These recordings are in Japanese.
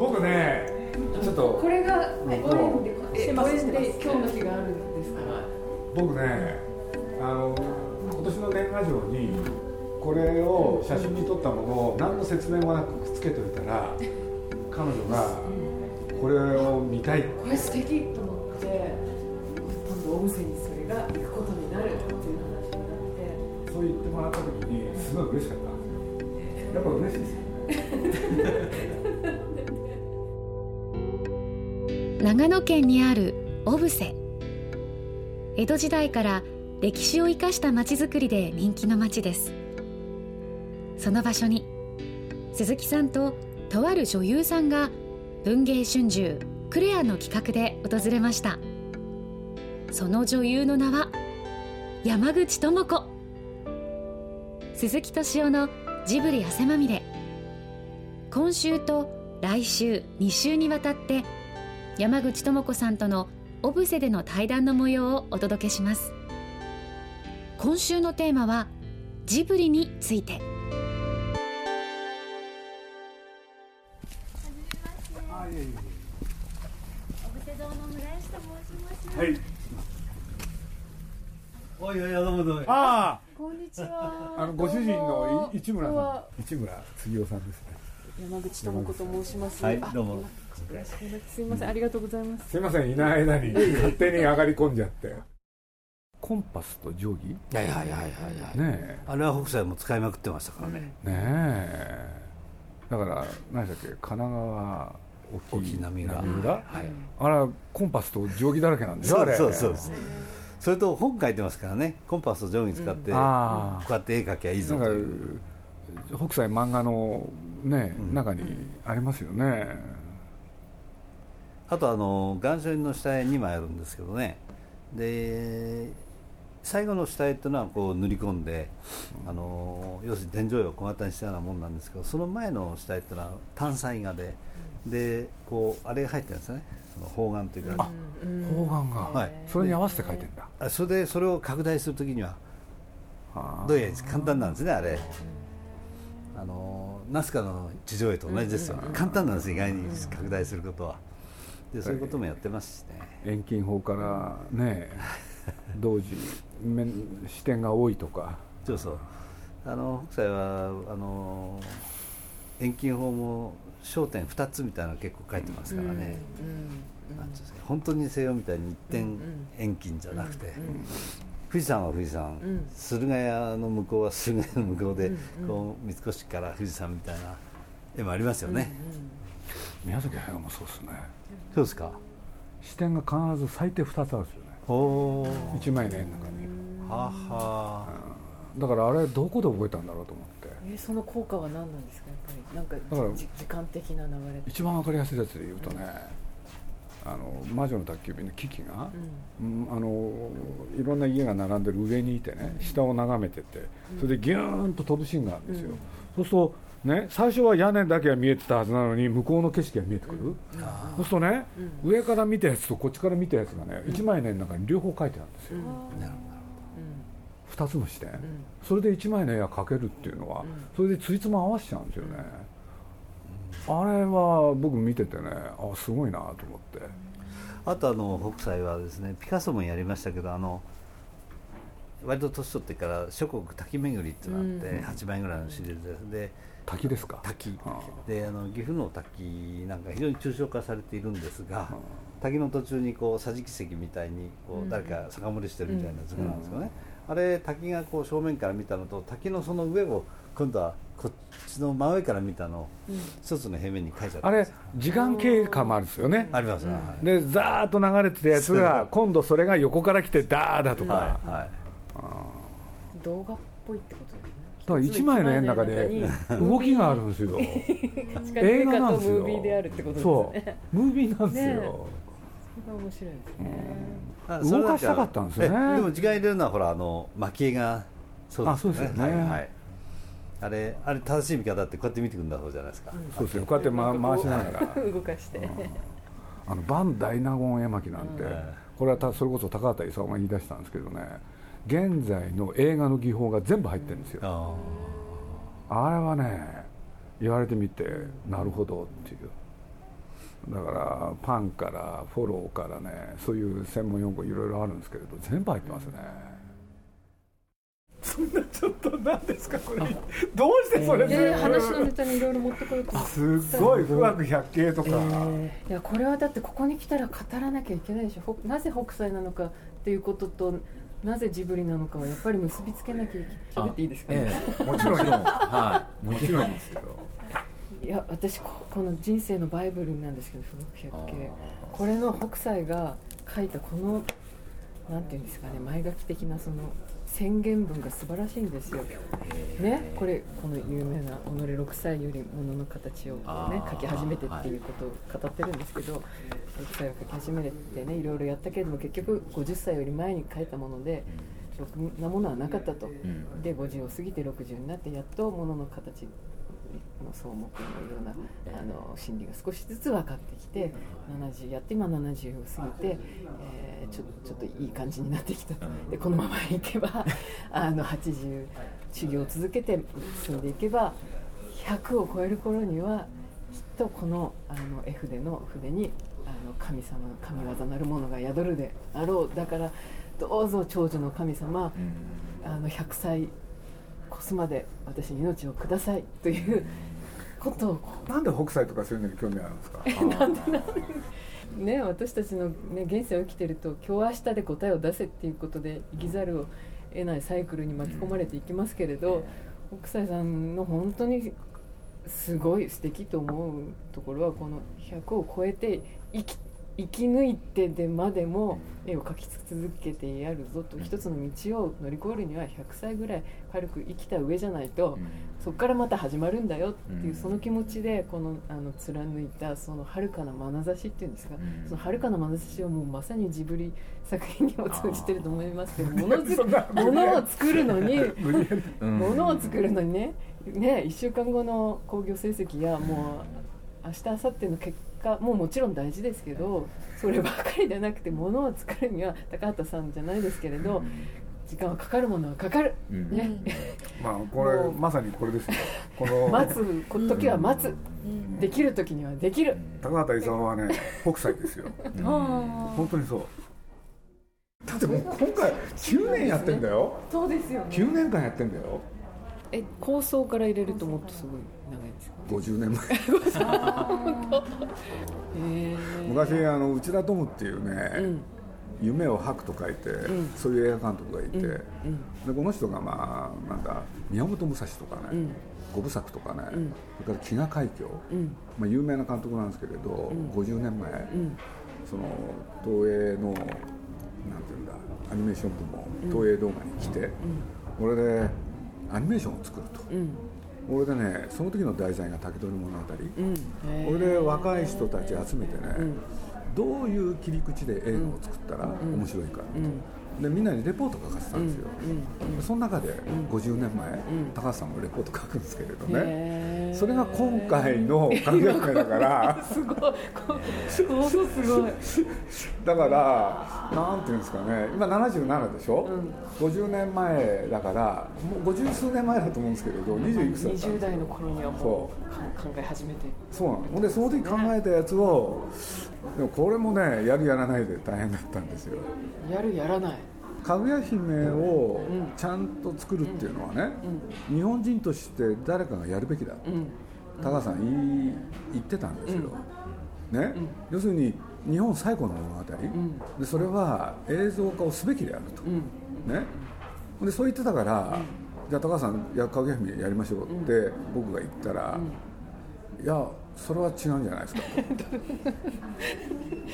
僕ねちょっとこれがご縁でえご縁で今日の日があるんです。から僕ねあの今年の年賀状にこれを写真に撮ったものを何の説明もなくくっつけておいたら彼女がこれを見たい。これ素敵と思って今度お店にそれが行くことになるっていう話になって。そう言ってもらった時にすごい嬉しかった。やっぱ嬉しいですよ 長野県にある小布施。江戸時代から歴史を生かした町づくりで人気の町です。その場所に鈴木さんととある女優さんが文藝春秋クレアの企画で訪れました。その女優の名は山口智子。鈴木敏夫のジブリ汗まみれ。今週と来週2週にわたって山口智子さんとのオブセでの対談の模様をお届けします。今週のテーマはジブリについて。はい。おい。おい。どうもどうも。あこんにちは。ああのご主人のい市村さこん。市村杉夫さんですね山口智子と申します。あはいどうも。すみませ。んありがとうございます。すいませんいない間に 勝手に上がり込んじゃって。コンパスと定規？ねいやいやいやいやい。やえ。あれは北斎も使いまくってましたからね、ねえ。だから何でしたっけ？神奈川大きい波が。浦？はい。あらコンパスと定規だらけなんでしょあれ。そうそうそう。それと本書いてますからね。コンパスと定規使って、こあうやって絵描きゃいいぞという北斎漫画のね、うん。中にありますよね。あとあの岩書の下絵2枚あるんですけどね。で最後の下絵っていうのはこう塗り込んで、あの要するに天井絵を小型にしたようなもんなんですけどその前の下絵っていうのは単彩画ででこうあれが入ってるんですよね。その方眼というか、方眼が、はい。それに合わせて書いてんだ。あそれでそれを拡大するときにはあどういう簡単なんですねあれあのナスカの地上絵と同じですよ、簡単なんです意外に拡大することは。でそういうこともやってますしね。遠近法からね同時面視点が多いとか。そうそう。あの北斎はあの遠近法も焦点2つみたいなの結構書いてますからね、うんですか本当に西洋みたいに一点遠近じゃなくて、富士山は富士山、ん。駿河屋の向こうは駿河屋の向こうで、こう三越から富士山みたいな絵もありますよね、宮崎駿もそうですね。そうですか？視点が必ず最低2つあるんですよね。おお一枚の絵の中に。はは。だからあれどこで覚えたんだろうと思って。えその効果は何なんですか？やっぱり。なんか時間的な流れ一番わかりやすいやつで言うとねあの魔女の宅急便のキキが、うん。あのいろんな家が並んでる上にいてね下を眺めててそれでギューンと飛ぶシーンがあるんですよ、そうするとね最初は屋根だけが見えてたはずなのに向こうの景色が見えてくる、そうするとね、上から見たやつとこっちから見たやつがね、一枚の絵の中に両方描いてあるんですよ、なる2つの視点、それで1枚の絵が描けるっていうのは、それでついつま合わせちゃうんですよね、あれは僕見ててねあすごいなと思って。あとあの北斎はですねピカソもやりましたけどあの割と年取ってから諸国滝巡りっていうのがあって、8枚ぐらいのシリーズで。すで滝ですか？滝。あであの岐阜の滝なんか非常に抽象化されているんですが、滝の途中にこう桟敷席みたいにこう誰か酒盛りしてるみたいな図がなんですよね、あれ滝がこう正面から見たのと滝のその上を今度はこっちの真上から見たのを一つの平面に書いちゃったあれ時間経過もあるんですよね。あります。ね、はい。でザーッと流れてたやつが今度それが横から来てダーだとか、はいはい。動画っぽいってことですね。だから1枚の絵の中で動きがあるんですよ。映 映画画なんですよとムービーであるってことですそねう。ムービーなんですよ、ね。それが面白いですね。あ動かしたかったんですよね。えでも時間入れるのはほらあの蒔絵がそうあそうですよね。はいはいあれあれ正しい見方ってこうやって見てくるんだそうじゃないですか、そうですよこうやって、ま、回しながら。動かして。あのバン大納言絵巻なんて、うんこれはたそれこそ高畑勲が言い出したんですけどね。現在の映画の技法が全部入ってるんですよ、ああ。れはね言われてみてなるほどっていう。だからパンからフォローからねそういう専門用語いろいろあるんですけれど全部入ってますね、そんなちょっと何ですかこれ。どうしてそれで全部。話のネタにいろいろ持ってこようと思ってすごい富岳百景とか、いやこれはだってここに来たら語らなきゃいけないでしょ。ほなぜ北斎なのか。っていうこととなぜジブリなのかはやっぱり結びつけなきゃいけない。喋っていいですか、ね。え もちろんよ。はい。もちろんですけどいや私ここの人生のバイブルなんですけど富岳百景。これの北斎が書いたこのなんていうんですかね前書き的なその宣言文が素晴らしいんですよ。ね、これこの有名な「己6歳より物の形を、ね書き始めて」っていうことを語ってるんですけど、6歳を書き始めてねいろいろやったけれども結局50歳より前に書いたものでろくなものはなかったと。んで50を過ぎて60になってやっと物の形の草木のようなあの心理が少しずつ分かってきて70やって今70を過ぎて、えーちょちょっといい感じになってきた。とでこのままいけば あの80修行を続けて進んでいけば100を超える頃にはきっとこのあの絵筆の筆にあの神様の神業なるものが宿るであろう。だからどうぞ長寿の神様、あの100歳越すまで私に命をくださいということをこなんで北斎とかそういうのに興味あるんですか？うね私たちの、ね、現世を生きてると今日明日で答えを出せっていうことで生きざるを得ないサイクルに巻き込まれていきますけれど、北斎さんの本当にすごい素敵と思うところはこの100を超えて生き生き抜いてでまでも絵を描き続けてやるぞと。一つの道を乗り越えるには100歳ぐらい軽く生きた上じゃないと、そこからまた始まるんだよっていううん。その気持ちでこのあの貫いたその遥かな眼差しっていうんですか、ん。その遥かな眼差しはもうまさにジブリ作品にも通じてると思いますけどものを作るのにうん。ものを作るのにねね1週間後の興行成績やもう明日明後日の結果ももちろん大事ですけどそればかりでなくてものを作るには高畑さんじゃないですけれど時間はかかるものはかかる、うん。ね、まあこれまさにこれですよ。この 待つ時は待つ、できる時にはできる、高畑勲はね北斎ですよ。あ本当にそう。だってもう今回9年やってんだよ。あそうですよね。9年間やってんだよえ構想から入れるともっとすごい長いですか50年前。昔あの内田トムっていうね、うん。夢を吐くと書いて、ん。そういう映画監督がいて、うん。でこの人がまあなんだ宮本武蔵とかね、うん。五部作とかね、ん。それから飢餓海峡、うん。まあ、有名な監督なんですけれど、ん。50年前、うん。その東映のなんていうんだアニメーション部門東映動画に来て、俺でアニメーションを作ると、うん。俺でねその時の題材が竹取物語、うん。俺で若い人たち集めてね、ん。どういう切り口で映画を作ったら面白いか、でみんなにレポート書かせたんですよ、でその中で50年前、高橋さんもレポート書くんですけれどね、それが今回の「影役名」だから。すごい。すごい。だからなんていうんですかね。今77でしょ、50年前だからもう50数年前だと思うんですけれど20いくつだったんですよ。20代の頃にはもそう。考え始めて。そうなのほんでその時考えたやつをでもこれもねやるやらないで大変だったんですよ。やるやらないかぐや姫をちゃんと作るっていうのはね、日本人として誰かがやるべきだ、うん。高橋さん言ってたんですよ、ね、要するに日本最古の物語、でそれは映像化をすべきであると、ね。でそう言ってたから、じゃあ高橋さんやかぐや姫やりましょうって僕が言ったら、いやそれは違うんじゃないですか。と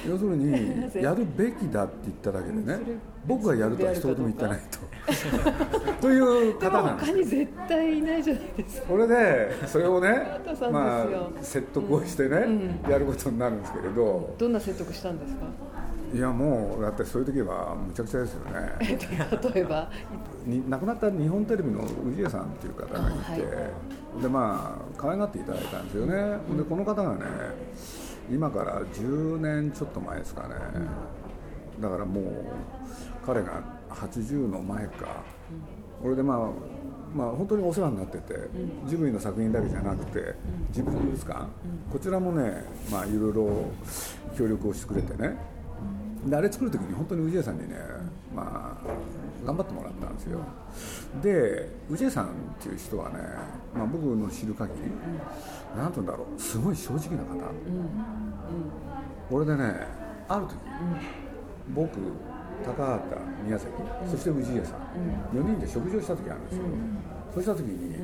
要するにやるべきだって言っただけでね僕がやるとは一言も言ってないと。と。いう方なんです。他に絶対いないじゃないですか。これでそれをねまあ説得をしてね、やることになるんですけれど。どんな説得したんですか？いやもうだってそういう時はむちゃくちゃですよね。例えば？に亡くなった日本テレビの氏家さんっていう方がいて、あはい。でまあ可愛がっていただいたんですよね、でこの方がね今から10年ちょっと前ですかね、だからもう彼が80の前か、これでまあまあ、本当にお世話になってて、ジブリの作品だけじゃなくて、ジブリ美術館、こちらもね、まあ、いろいろ協力をしてくれてね、であれ作る時に本当に氏家さんにね、まあ、頑張ってもらったんですよ。で氏家さんっていう人はね、まあ、僕の知る限り何て言うんだろうすごい正直な方、俺でねある時、僕高畑宮崎、そして氏家さん、4人で食事をした時あるんですよ、そうした時に、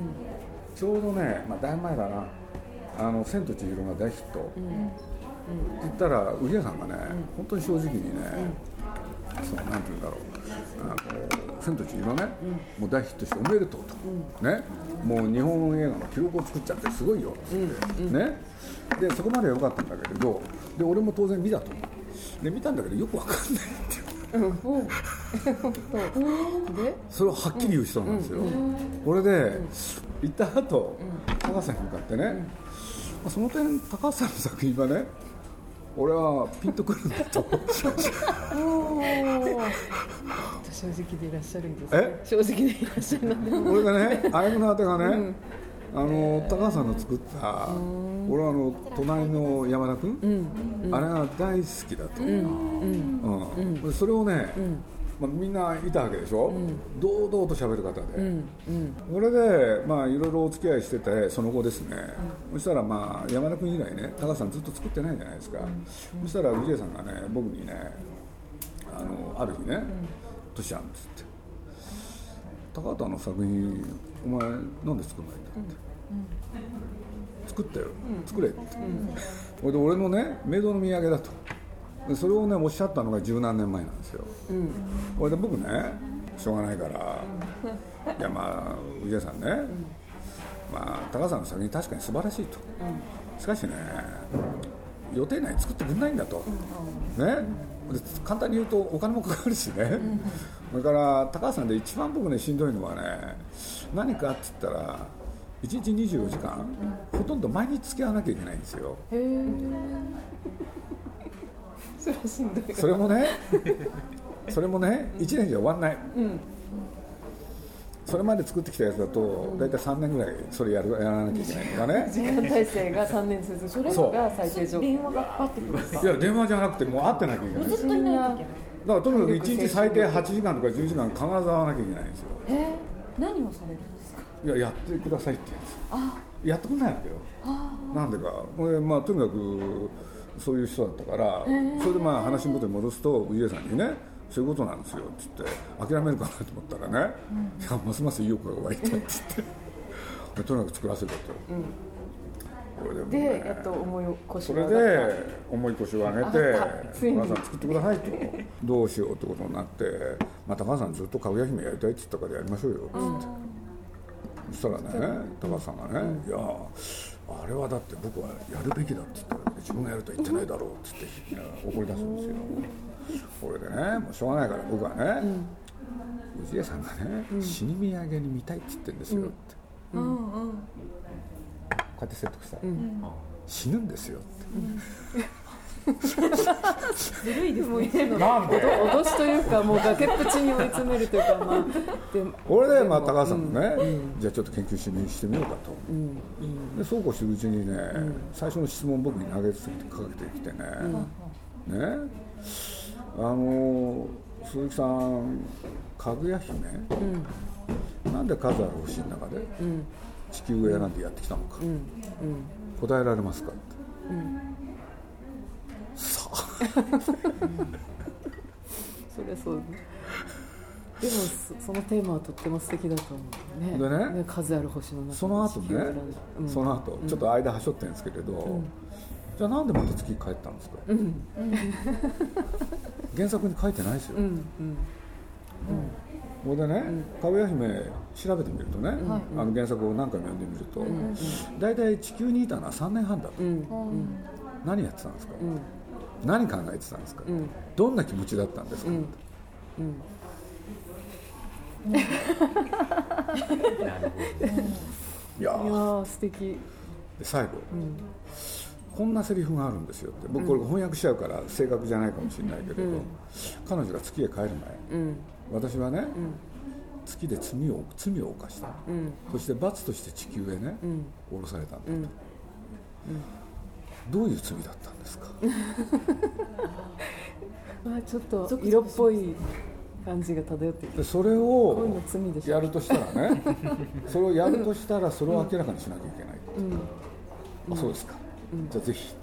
ちょうどね、まあ、だいぶ前だな「あの千と千尋」が大ヒット、言ったら氏家さんがね、本当に正直にね、そうなんて言うんだろう。あの千と千尋ね、もう大ヒットしておめでとうと、ね。もう日本映画の記録を作っちゃってすごいよ。っって、ね。でそこまでは良かったんだけれどで俺も当然見たとで見たんだけどよくわかんないって。うん、で？それをはっきり言う人なんですよ、これで行った後、高橋さんに向かってね、その点高橋さんの作品はね俺はピンとくるんだと正直でいらっしゃるんですね。正直でいらっしゃるので。俺がね 歩夢のあてがね、うん。あの高橋さんの作った俺はあの隣の山田君、うん。うん、あれが大好きだと、うん。それをね、まあ、みんないたわけでしょ、うん、堂々と喋る方で、うんうん、これでまあいろいろお付き合いしててその後ですね、そしたらまあ山田君以来ね高橋さんずっと作ってないじゃないですか、そしたら氏家さんがね僕にねあのある日ね「トシちゃん」っつって「高畑の作品お前なんで作んないんだ」って。作ったよ、作れって、うん、で俺のねメイドの土産だと。でそれをねおっしゃったのが十何年前なんですよ、これで僕ねしょうがないから、いやまあ氏家さんね、まあ高さんの作品確かに素晴らしいと、しかしね予定内作ってくれないんだと、ね。簡単に言うとお金もかかるしね、それから高橋さんで一番僕ねしんどいのはね何かって言ったら1日24時間、ほとんど毎日付き合わなきゃいけないんですよそれはしんど。いそれもねそれもね1年じゃ終わんない、うん、それまで作ってきたやつだと大体3年ぐらいそれやるやらなきゃいけないとかね。時間体制が3年続く。それが最低条件。電話がかかってくる。んですかいや電話じゃなくてもう会ってなきゃいけないずっといないといけない。だからとにかく1日最低8時間とか10時間必ず会わなきゃいけないんですよ。え？何をされるいややってくださいってやってくれないわけよ。なんでか。これ、まあ、とにかくそういう人だったから、それでまあ話元に戻すと氏家さんにねそういうことなんですよっつって諦めるかなと思ったらね、いやますます意欲が湧いたっつって とにかく作らせたと。これで、ね、でやっと重い腰それで重い腰を上げて「高橋さん作ってください」と。どうしようってことになって「まあ、高橋さんずっとかぐや姫やりたい」って言ったからやりましょうよっつって。そしたらね高橋さんがね「いやあれはだって僕はやるべきだ」って言ったら自分がやるとは言ってないだろうっつって怒り出すんですよ。これでねもうしょうがないから僕はね氏家さんがね死に土産に見たいって言ってるんですよって、こうやって説得したら、死ぬんですよって、ずるいですね。なんで？脅しというかもう崖っぷちに追い詰めるというかまあ。で俺でまあ高橋さんもね、うん、じゃあちょっと研究してみしてみようかと、うん、でそうこうしてるうちにね、うん、最初の質問僕に投げつけてかけてきてね、ね。あの鈴木さんかぐや姫、なんで数ある星の中で地球を選んでやってきたのか、答えられますかって。そりゃそうでもそのテーマはとっても素敵だと思うね。でね。数ある星の中その後ね、うん、その後。ちょっと間はしょってるんですけれど、うん、じゃあなんでまた月帰ったんですか、うん、原作に書いてないですよ、うん。これでね、かぐや姫調べてみるとね、あの原作を何回も読んでみると、大体地球にいたのは3年半だと、何やってたんですか、何考えてたんですか、うん、どんな気持ちだったんですか、うん。うん、いやー。素敵。で最後、こんなセリフがあるんですよって。僕これ翻訳しちゃうから正確じゃないかもしれないけれど、彼女が月へ帰る前、私はね、月で罪を罪を犯した、そして罰として地球へね、降ろされたんだと、どういう罪だったんですか？まあちょっと色っぽい感じが漂ってきてでそれをやるとしたらね それをやるとしたらそれを明らかにしなきゃいけない、あそうですか、じゃあぜひ。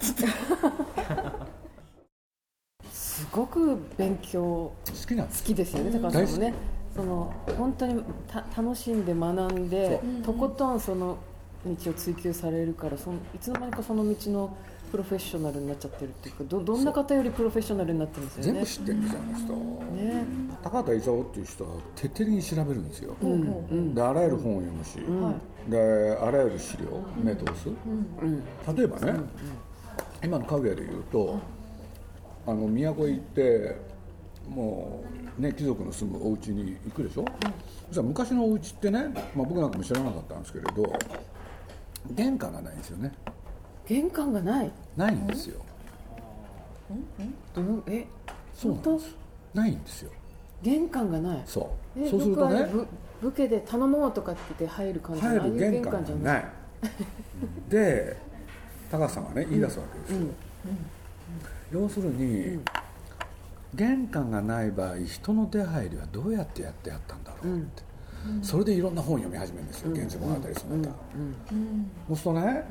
すごく勉強好きなんです。好きですよね高橋さんもね。その本当にた楽しんで学んでとことんその道を追求されるからそのいつの間にかその道のプロフェッショナルになっちゃってるっていうかどどんな方よりプロフェッショナルになってるんですよね？全部知ってるんですよ。あの人、ね。高畑勲っていう人は徹底的に調べるんですよ、うんうん。であらゆる本を読むし、であらゆる資料目通す、例えばね、今の家具屋で言うとあの都へ行ってもうね貴族の住むお家に行くでしょ、そしたら昔のお家ってね、まあ、僕なんかも知らなかったんですけれど玄関がないんですよね。玄関がない？ないんですよ。どのえそうなんです。ないんですよ。玄関がない？そう。えそうするとね武家で頼もうとかって言って入る感じの？入る玄関じゃない。いで高橋さんがね言い出すわけですよ、要するに、玄関がない場合人の出入りはどうやってやってやったんだろうって、それでいろんな本読み始めるんですよ「源氏物語」その他、そうするとね、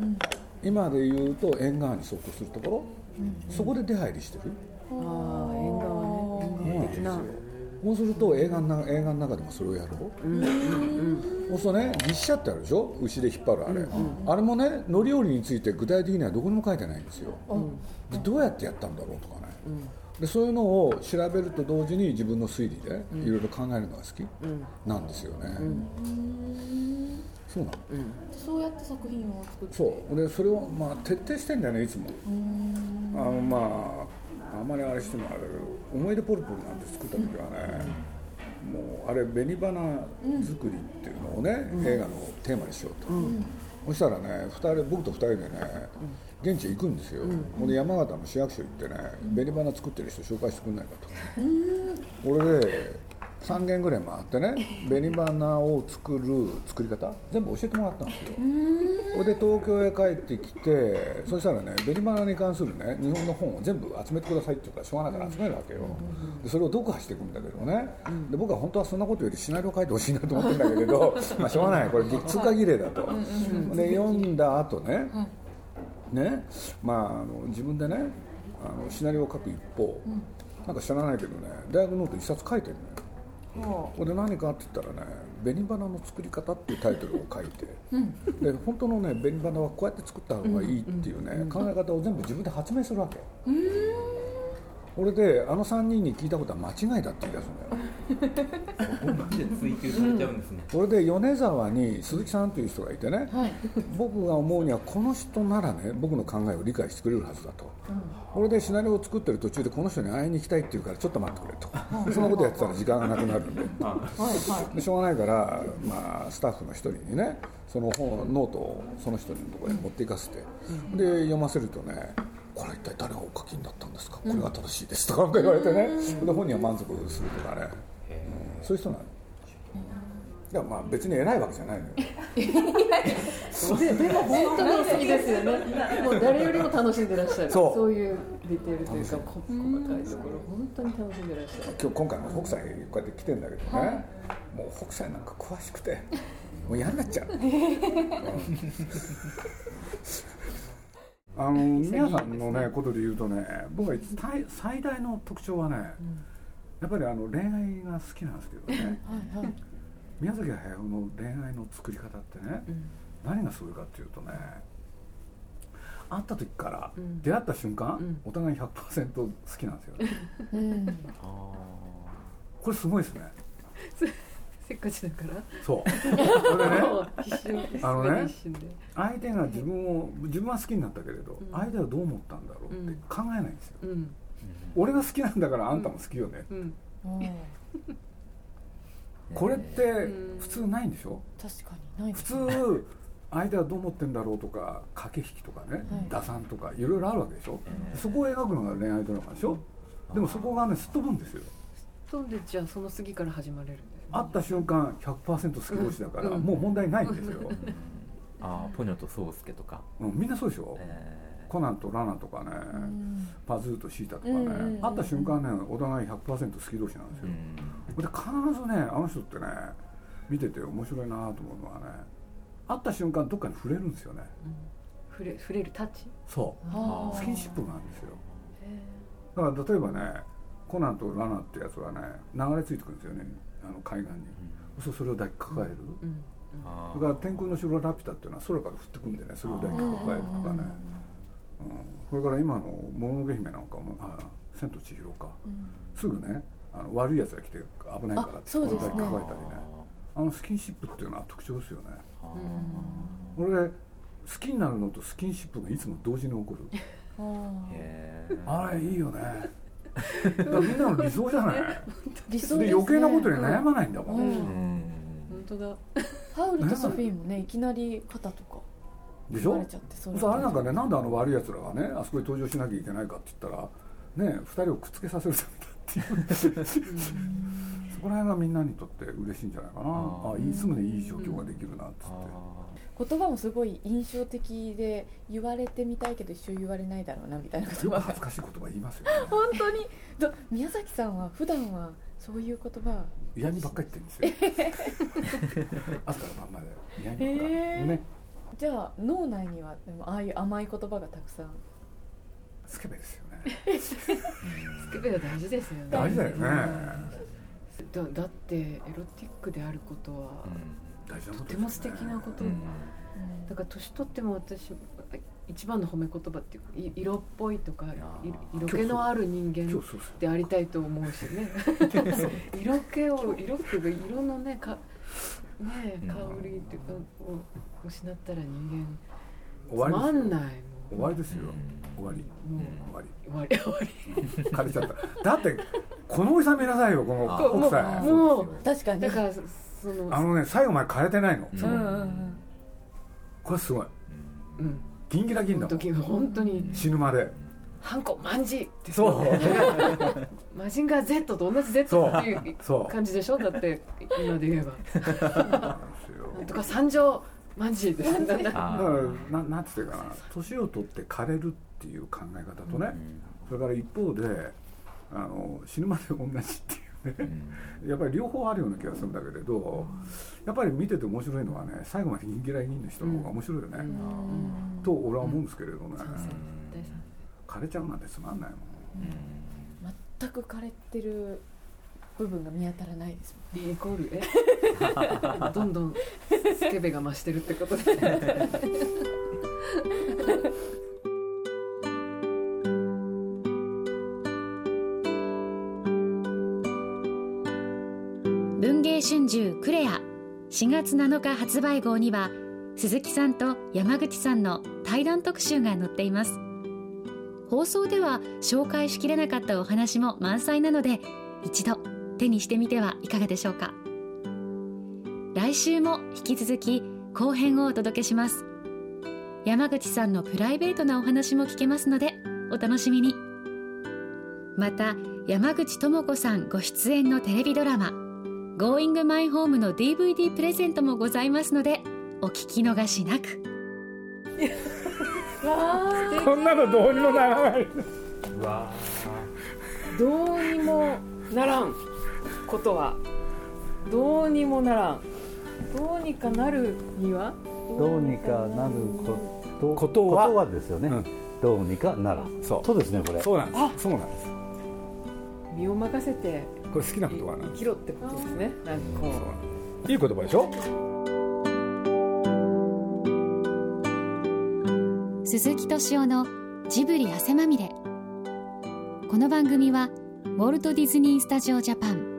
今で言うと縁側に即するところ、そこで出入りしてる。ああ縁側ね。そうすると映画の映画の中でもそれをやろう、そうするとね牛車ってあるでしょ？牛で引っ張るあれ、あれもね乗り降りについて具体的にはどこにも書いてないんですよ、でどうやってやったんだろうとかね、でそういうのを調べると同時に自分の推理でいろいろ考えるのが好きなんですよね、そうなの、そうやって作品を作って。そう。でそれをまあ徹底してんだよねいつも。あのまああんまりあれしてもあれ思い出ポルポルなんて作った時はね、もうあれ紅花作りっていうのをね、映画のテーマにしようと、そしたらね二人僕と2人でね、現地へ行くんですよ、ほんで山形の市役所行ってね紅花作ってる人紹介してくんないかと、俺で3軒ぐらい回ってね紅花を作る作り方全部教えてもらったんですよ。それで東京へ帰ってきてそしたらね紅花に関するね日本の本を全部集めてくださいって言うからしょうがないから集めるわけよ。でそれを読破していくんだけどね。で僕は本当はそんなことよりシナリオ書いてほしいなと思ってるんだけれどまあしょうがないこれ通過儀礼だと。で読んだ後ねねまああの自分でねあのシナリオを書く一方なんか知らないけどね大学ノート一冊書いてるのよ。これで何かって言ったらね「紅花の作り方」っていうタイトルを書いて、で本当のね紅花はこうやって作った方がいいっていうね、考え方を全部自分で発明するわけ、これであの3人に聞いたことは間違いだって言い出すのよ そこまで追求されちゃうんですね。これで米沢に鈴木さんという人がいてね、僕が思うにはこの人ならね僕の考えを理解してくれるはずだと、これでシナリオを作ってる途中でこの人に会いに行きたいって言うからちょっと待ってくれと。でそんなことやってたら時間がなくなるんで。でしょうがないから、まあ、スタッフの一人にねその本ノートをその人のところに持っていかせて、で読ませるとねこれ一体誰がお書きになったんですか、これが正しいですとか言われてね、で本人は満足するとかね、うんそういう人なの。いやまあ別に偉いわけじゃないのよ。ででも本当にお好きですよね。もう誰よりも楽しんでらっしゃる。そう。いうディテールというかこ細かいところ本当に楽しんでらっしゃる。今日今回も北斎こうやって来てんだけどね、もう北斎なんか詳しくてもう嫌になっちゃう、あの皆さんのねことで言うとね僕は最最大の特徴はね、やっぱりあの恋愛が好きなんですけどね。宮崎駿の恋愛の作り方ってね、何がすごいかっていうとね会った時から、出会った瞬間、お互い100%好きなんですよ。ね、これすごいですね。せっかちだから。そう。それでね一瞬あのね一瞬で。相手が自分を自分は好きになったけれど、相手はどう思ったんだろうって考えないんですよ、うん俺が好きなんだからあんたも好きよね、うん。これって普通ないんでしょ？確かにないで普すね。通相手はどう思ってんだろうとか駆け引きとかね、打算とかいろいろあるわけでしょ、そこを描くのが恋愛ドラマでしょ？でもそこがねすっ飛ぶんですよ。人でじゃあその次から始まれるんですね。会った瞬間100%好き同士だから、うん。もう問題ないんですよ、ああポニョとソースケとか、うん、みんなそうでしょ、えコナンとラナとかね、うん。パズーとシータとかね、うん。うんうん会った瞬間ねお互い100%好き同士なんですーよ、うん。で必ずねあの人ってね見てて面白いなと思うのはね会った瞬間どっかに触れるんですよね。触れ触れるタッチ？そう。スキンシップがあるんですよ。へだから例えばねコナンとラナってやつはね流れ着いてくるんですよねあの海岸に、そうそれを抱きかかえる、うん。あそれから天空の城ラピュタっていうのは空から降ってくるんでねそれを抱きかかえるとかね、うん、それから今の「もののけ姫」なんかも「あ千と千尋か」すぐねあの悪いやつが来て危ないからってあそうですね。抱えたりね。あのスキンシップっていうのは特徴ですよね。あ俺好きになるのとスキンシップがいつも同時に起こる。あれいいよね。だからみんなの理想じゃない？理想ですね。で余計なことに悩まないんだもん、うん。うん。本当だ。ハウルとソフィーもねいきなり肩とかでしょ？言われちゃってそうあれなんかねなんであの悪いやつらがねあそこに登場しなきゃいけないかって言ったらね二人をくっつけさせるためだっていう。そこら辺がみんなにとって嬉しいんじゃないかな。ああーいつもねいい状況ができるなっつって、言葉もすごい印象的で言われてみたいけど一生言われないだろうなみたいな言葉が恥ずかしい言葉言いますよね。本当に。ど宮崎さんは普段はそういう言葉。嫌味ばっかり言ってるんですよ。朝から晩まで嫌味ばっかり、へー。ねじゃあ脳内にはでもああいう甘い言葉がたくさん。スケベですよね。スケベは大事ですよね。大事だよね。だだってエロティックであることは大事なことね。とても素敵なこと、うん。だから年取っても私一番の褒め言葉っていうかい色っぽいとかい色気のある人間でありたいと思うしね。色気を色っていうか色のねかね香りっていうかを失ったら人終間つまわりですよ。んない終わりですよ。終わり。もう。終わり。終わり。終わり。枯れちゃった。だってこのおじさん見なさいよこのあ。北斎もう確かに。だからそのあのね最後まで枯れてないの、これすごい。うん。ギンギラギンだ本当に死ぬまで。ハンコマンジって。そう。マジンガー Z と同じ Z っていう感じでしょ？だって今で言えば。そうなんですよ。なんとか三条マンジで。すなんだだからななんていうかな。年を取って枯れるっていう考え方とね、それから一方であの死ぬまで同じっていうね。やっぱり両方あるような気がするんだけれどやっぱり見てて面白いのはね最後までギンギラギンの人の方が面白いよね、と俺は思うんですけれどね、枯れちゃうなんてつまんないもん。全く枯れてる部分が見当たらないです。もんイコールえ？どんどんスケベが増してるってことで。文藝春秋クレア。4月7日発売号には鈴木さんと山口さんの対談特集が載っています。放送では紹介しきれなかったお話も満載なので一度手にしてみてはいかがでしょうか。来週も引き続き後編をお届けします。山口さんのプライベートなお話も聞けますのでお楽しみに。また山口智子さんご出演のテレビドラマ「Going My Home」の DVD プレゼントもございますのでお聞き逃しなく。こんなのどうにもならない。うわどうにもならんことはどうにもならん。どうにかなるには？どうにかなることことは？ですよね、うん。どうにかなるそう。そうですねこれ。そうなんです。そうなんです。身を任せて。これ好きな言葉な。生きろってことですね。なんかこそう。いい言葉でしょ？鈴木敏夫のジブリ汗まみれ。この番組はウォルト・ディズニー・スタジオ・ジャパン